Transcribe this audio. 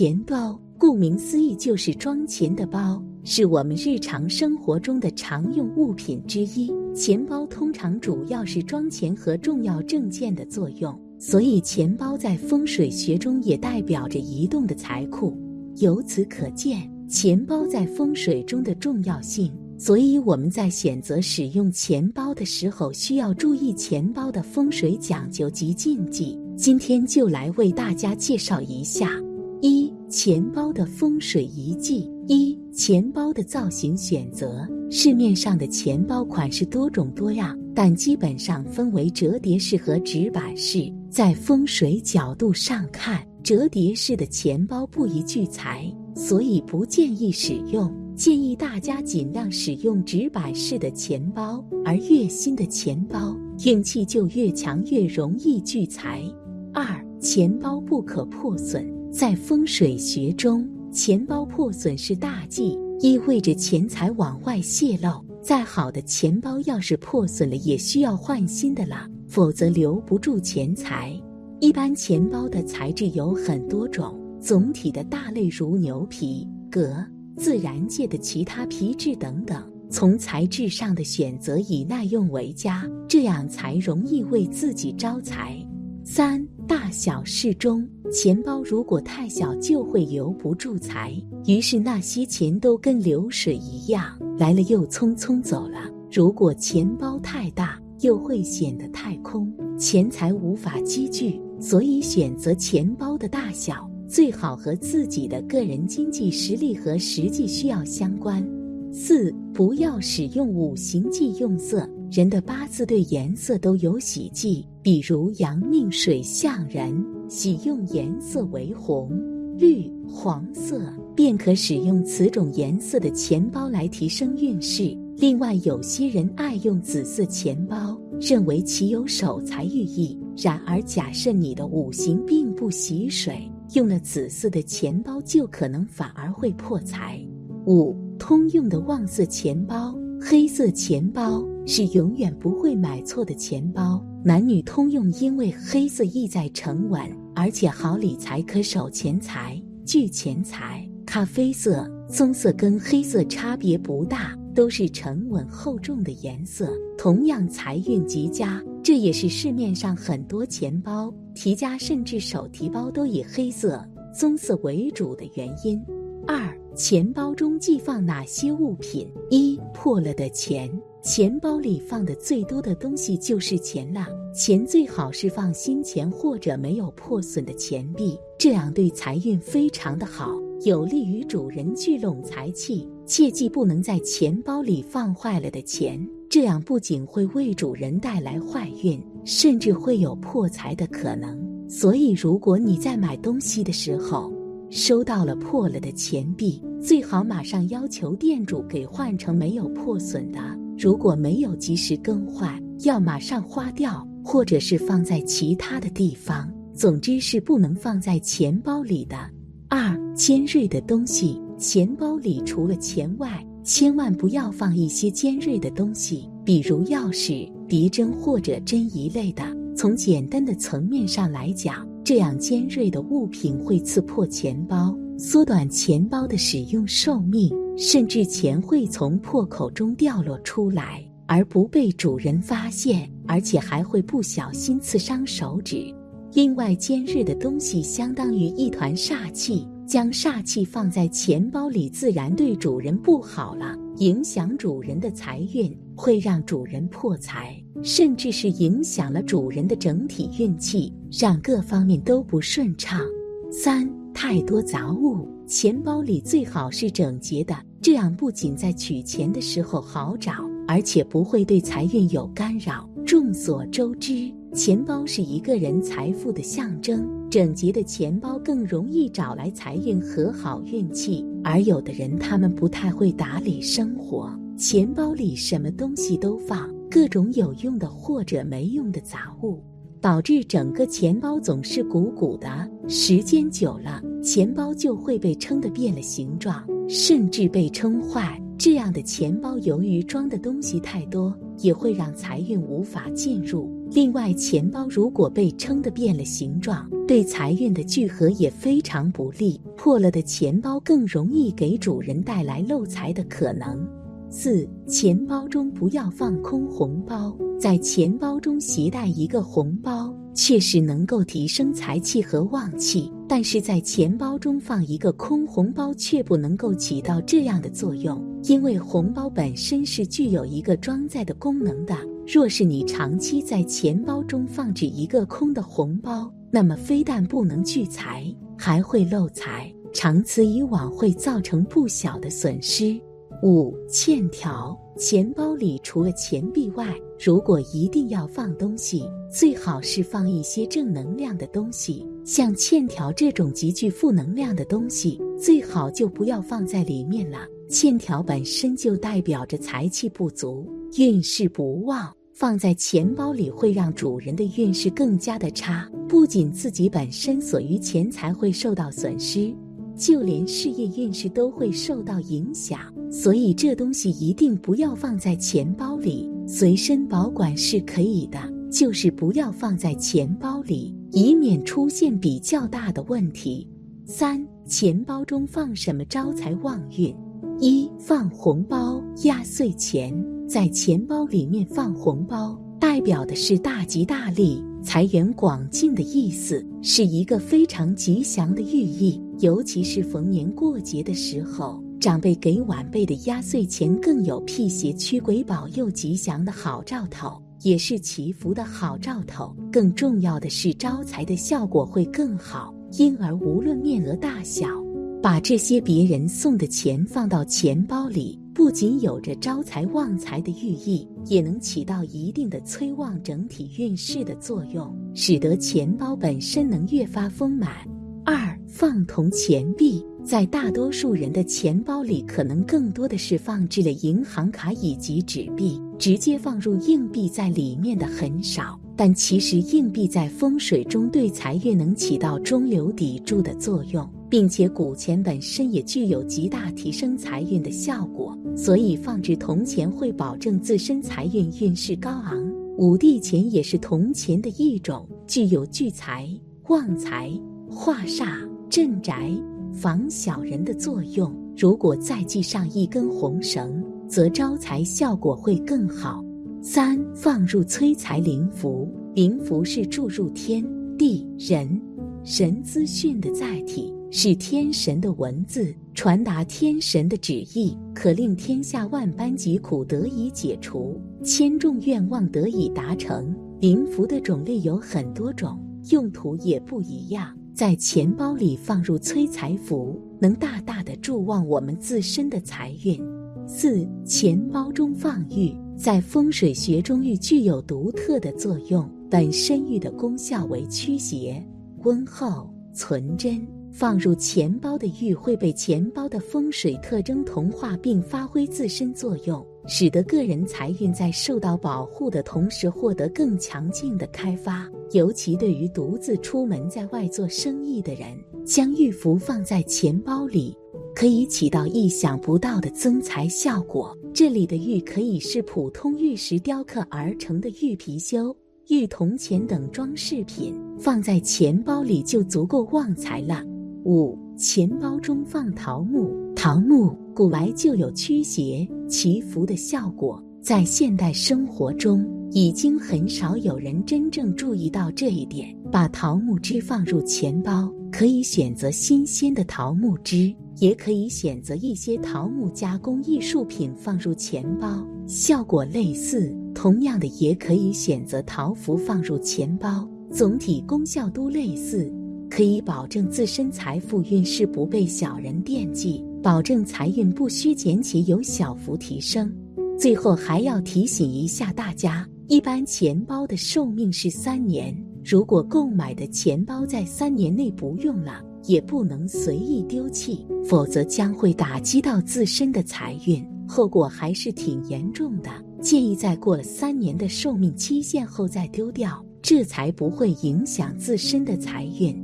钱包，顾名思义就是装钱的包，是我们日常生活中的常用物品之一。钱包通常主要是装钱和重要证件的作用，所以钱包在风水学中也代表着移动的财库。由此可见，钱包在风水中的重要性。所以我们在选择使用钱包的时候，需要注意钱包的风水讲究及禁忌。今天就来为大家介绍一下：一、钱包的风水遗迹。一、钱包的造型选择。市面上的钱包款式多种多样，但基本上分为折叠式和直板式。在风水角度上看，折叠式的钱包不宜聚财，所以不建议使用。建议大家尽量使用直板式的钱包，而越新的钱包运气就越强，越容易聚财。二、钱包不可破损。在风水学中，钱包破损是大忌，意味着钱财往外泄露。再好的钱包要是破损了，也需要换新的了，否则留不住钱财。一般钱包的材质有很多种，总体的大类如牛皮、革、自然界的其他皮质等等。从材质上的选择以耐用为佳，这样才容易为自己招财。三大小适中，钱包如果太小就会留不住财，于是那些钱都跟流水一样来了又匆匆走了。如果钱包太大，又会显得太空，钱财无法积聚。所以选择钱包的大小最好和自己的个人经济实力和实际需要相关。四不要使用五行忌用色。人的八字对颜色都有喜忌，比如阳命水象人，喜用颜色为红、绿、黄色，便可使用此种颜色的钱包来提升运势。另外，有些人爱用紫色钱包，认为其有守财寓意。然而，假设你的五行并不喜水，用了紫色的钱包就可能反而会破财。五通用的旺色钱包，黑色钱包。是永远不会买错的钱包，男女通用，因为黑色意在沉稳，而且好理财，可守钱财、聚钱财。咖啡色、棕色跟黑色差别不大，都是沉稳厚重的颜色，同样财运极佳。这也是市面上很多钱包、提夹甚至手提包都以黑色、棕色为主的原因。二、钱包中寄放哪些物品？一、破了的钱。钱包里放的最多的东西就是钱了，钱最好是放新钱或者没有破损的钱币，这样对财运非常的好，有利于主人聚拢财气。切记不能在钱包里放坏了的钱，这样不仅会为主人带来坏运，甚至会有破财的可能。所以，如果你在买东西的时候收到了破了的钱币，最好马上要求店主给换成没有破损的。如果没有及时更换，要马上花掉，或者是放在其他的地方。总之是不能放在钱包里的。二、尖锐的东西，钱包里除了钱外，千万不要放一些尖锐的东西，比如钥匙、别针或者针一类的。从简单的层面上来讲，这样尖锐的物品会刺破钱包，缩短钱包的使用寿命。甚至钱会从破口中掉落出来，而不被主人发现，而且还会不小心刺伤手指。另外，尖锐的东西相当于一团煞气，将煞气放在钱包里，自然对主人不好了，影响主人的财运，会让主人破财，甚至是影响了主人的整体运气，让各方面都不顺畅。三。太多杂物，钱包里最好是整洁的，这样不仅在取钱的时候好找，而且不会对财运有干扰。众所周知，钱包是一个人财富的象征，整洁的钱包更容易找来财运和好运气。而有的人他们不太会打理生活，钱包里什么东西都放，各种有用的或者没用的杂物。导致整个钱包总是鼓鼓的，时间久了，钱包就会被撑得变了形状，甚至被撑坏。这样的钱包由于装的东西太多，也会让财运无法进入。另外，钱包如果被撑得变了形状，对财运的聚合也非常不利。破了的钱包更容易给主人带来漏财的可能。四，钱包中不要放空红包，在钱包中携带一个红包。确实能够提升财气和旺气，但是在钱包中放一个空红包却不能够起到这样的作用，因为红包本身是具有一个装载的功能的。若是你长期在钱包中放置一个空的红包，那么非但不能聚财，还会漏财，长此以往会造成不小的损失。五欠条，钱包里除了钱币外，如果一定要放东西，最好是放一些正能量的东西。像欠条这种极具负能量的东西，最好就不要放在里面了。欠条本身就代表着财气不足、运势不旺，放在钱包里会让主人的运势更加的差，不仅自己本身所余钱财会受到损失。就连事业运势都会受到影响，所以这东西一定不要放在钱包里，随身保管是可以的，就是不要放在钱包里，以免出现比较大的问题。三，钱包中放什么招财旺运？一，放红包、压岁钱，在钱包里面放红包，代表的是大吉大利。财源广进的意思是一个非常吉祥的寓意，尤其是逢年过节的时候，长辈给晚辈的压岁钱更有辟邪驱鬼、保佑吉祥的好兆头，也是祈福的好兆头。更重要的是，招财的效果会更好。因而，无论面额大小，把这些别人送的钱放到钱包里。不仅有着招财旺财的寓意，也能起到一定的催旺整体运势的作用，使得钱包本身能越发丰满。放铜钱币，在大多数人的钱包里，可能更多的是放置了银行卡以及纸币，直接放入硬币在里面的很少。但其实硬币在风水中对财运能起到中流砥柱的作用。并且古钱本身也具有极大提升财运的效果，所以放置铜钱会保证自身财运运势高昂。五帝钱也是铜钱的一种，具有聚财、旺财、化煞、镇宅、防小人的作用。如果再系上一根红绳，则招财效果会更好。三放入催财灵符，灵符是注入天地人神资讯的载体。是天神的文字，传达天神的旨意，可令天下万般疾苦得以解除，千众愿望得以达成。灵符的种类有很多种，用途也不一样。在钱包里放入催财符，能大大的助旺我们自身的财运。四，钱包中放玉，在风水学中玉具有独特的作用，本身玉的功效为驱邪、温厚、存真。放入钱包的玉会被钱包的风水特征同化，并发挥自身作用，使得个人财运在受到保护的同时获得更强劲的开发。尤其对于独自出门在外做生意的人，将玉符放在钱包里，可以起到意想不到的增财效果。这里的玉可以是普通玉石雕刻而成的玉貔貅、玉铜钱等装饰品，放在钱包里就足够旺财了。五钱包中放桃木，桃木古来就有驱邪祈福的效果，在现代生活中已经很少有人真正注意到这一点。把桃木枝放入钱包，可以选择新鲜的桃木枝，也可以选择一些桃木加工艺术品放入钱包，效果类似。同样的，也可以选择桃符放入钱包，总体功效都类似。可以保证自身财富运势不被小人惦记，保证财运不虚减且有小幅提升。最后还要提醒一下大家，一般钱包的寿命是三年，如果购买的钱包在三年内不用了，也不能随意丢弃，否则将会打击到自身的财运，后果还是挺严重的。建议在过了三年的寿命期限后再丢掉，这才不会影响自身的财运。